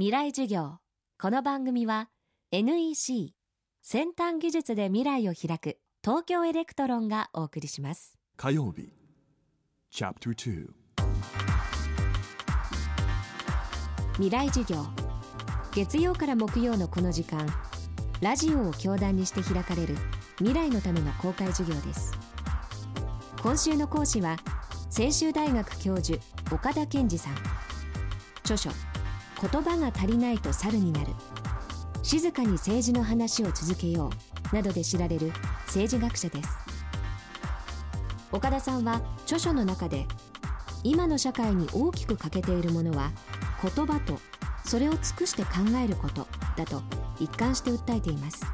未来授業。この番組は NEC 先端技術で未来を開く東京エレクトロンがお送りします。火曜日 Chapter 2未来授業。月曜から木曜のこの時間ラジオを教壇にして開かれる未来のための公開授業です。今週の講師は専修大学教授岡田健二さん。著書言葉が足りないと猿になる。静かに政治の話を続けようなどで知られる政治学者です。岡田さんは著書の中で今の社会に大きく欠けているものは言葉とそれを尽くして考えることだと一貫して訴えています。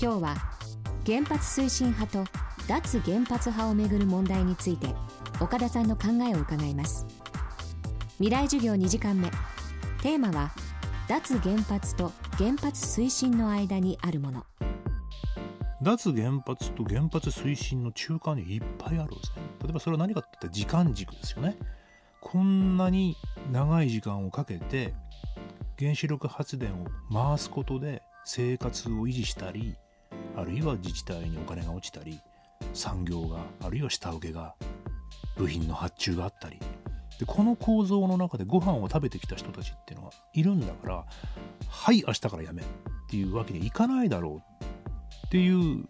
今日は原発推進派と脱原発派をめぐる問題について岡田さんの考えを伺います。未来授業2時間目。テーマは脱原発と原発推進の間にあるもの。脱原発と原発推進の中間にいっぱいあるんですね。例えばそれは何かって言ったら時間軸ですよね。こんなに長い時間をかけて原子力発電を回すことで生活を維持したりあるいは自治体にお金が落ちたり産業があるいは下請けが部品の発注があったりでこの構造の中でご飯を食べてきた人たちっていうのがいるんだからはい明日からやめっていうわけにはいかないだろうっていう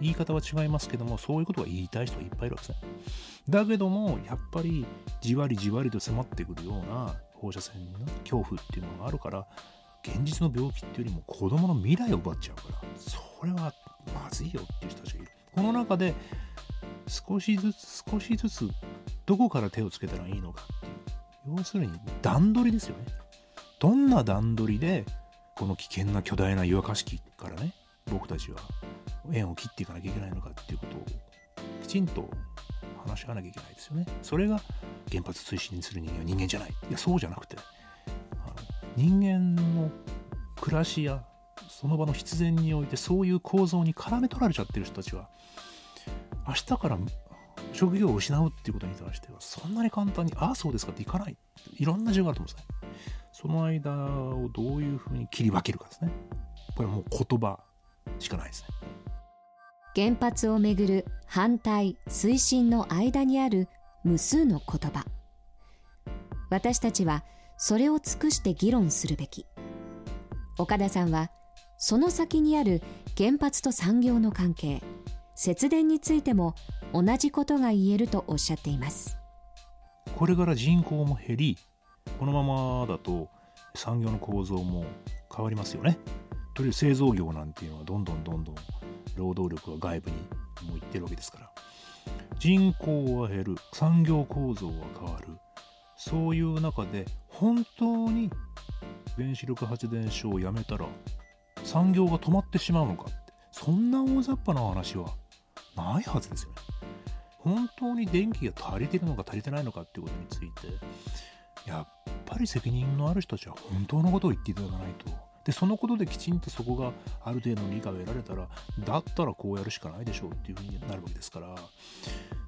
言い方は違いますけどもそういうことが言いたい人がいっぱいいるわけですね。だけどもやっぱりじわりじわりと迫ってくるような放射線の恐怖っていうのがあるから現実の病気っていうよりも子供の未来を奪っちゃうからそれはまずいよっていう人たちがいる。この中で少しずつ少しずつどこから手をつけたらいいのかっていう。要するに段取りですよね。どんな段取りでこの危険な巨大な湯沸かし器からね僕たちは縁を切っていかなきゃいけないのかっていうことをきちんと話し合わなきゃいけないですよね。それが原発推進する人間は人間じゃない。いやそうじゃなくて人間の暮らしやその場の必然においてそういう構造に絡め取られちゃってる人たちは明日から職業を失うっていうことに対してはそんなに簡単にああそうですかっていかない。いろんな事情があると思うんですね。その間をどういうふうに切り分けるかですね。これはもう言葉しかないですね。原発をめぐる反対推進の間にある無数の言葉。私たちはそれを尽くして議論するべき。岡田さんはその先にある原発と産業の関係節電についても同じことが言えるとおっしゃっています。これから人口も減りこのままだと産業の構造も変わりますよね。とりあえず製造業なんていうのはどんどんどんどん労働力が外部にもう行ってるわけですから。人口は減る産業構造は変わる。そういう中で本当に原子力発電所をやめたら産業が止まってしまうのかってそんな大雑把な話はないはずですよね。本当に電気が足りてるのか足りてないのかっていうことについてやっぱり責任のある人たちは本当のことを言っていただかないと。でそのことできちんとそこがある程度の理解を得られたらだったらこうやるしかないでしょうっていうふうになるわけですから。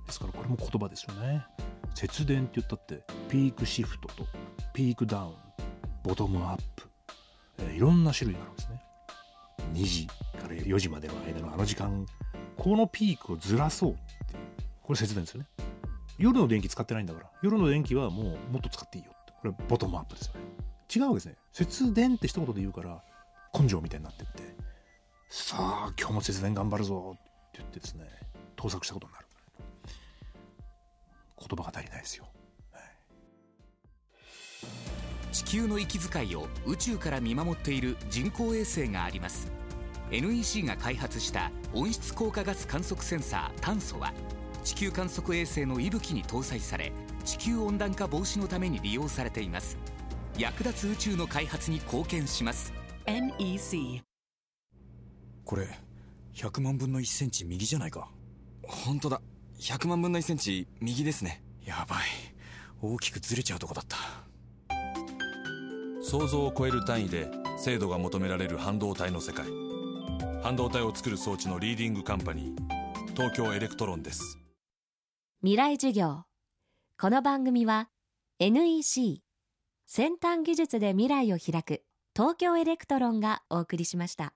ですからこれも言葉ですよね。節電って言ったってピークシフトとピークダウンボトムアップ、えー、いろんな種類があるんですね。2時から4時までの間のあの時間このピークをずらそうってこれ節電ですよね。夜の電気使ってないんだから。夜の電気はもうもっと使っていいよって。これボトムアップですよね。違うわけですね。節電って一言で言うから根性みたいになってって。さあ今日も節電頑張るぞって言ってですね盗作したことになる。言葉が足りないですよ、はい、地球の息遣いを宇宙から見守っている人工衛星があります。NEC が開発した温室効果ガス観測センサー炭素は地球観測衛星の息吹に搭載され地球温暖化防止のために利用されています。役立つ宇宙の開発に貢献します。NEC これ100万分の1センチ右じゃないか。本当だ。100万分の1センチ右ですね。やばい。大きくずれちゃうとこだった。想像を超える単位で精度が求められる半導体の世界半導体を作る装置のリーディングカンパニー東京エレクトロンです。未来授業。この番組は NEC 先端技術で未来を開く東京エレクトロンがお送りしました。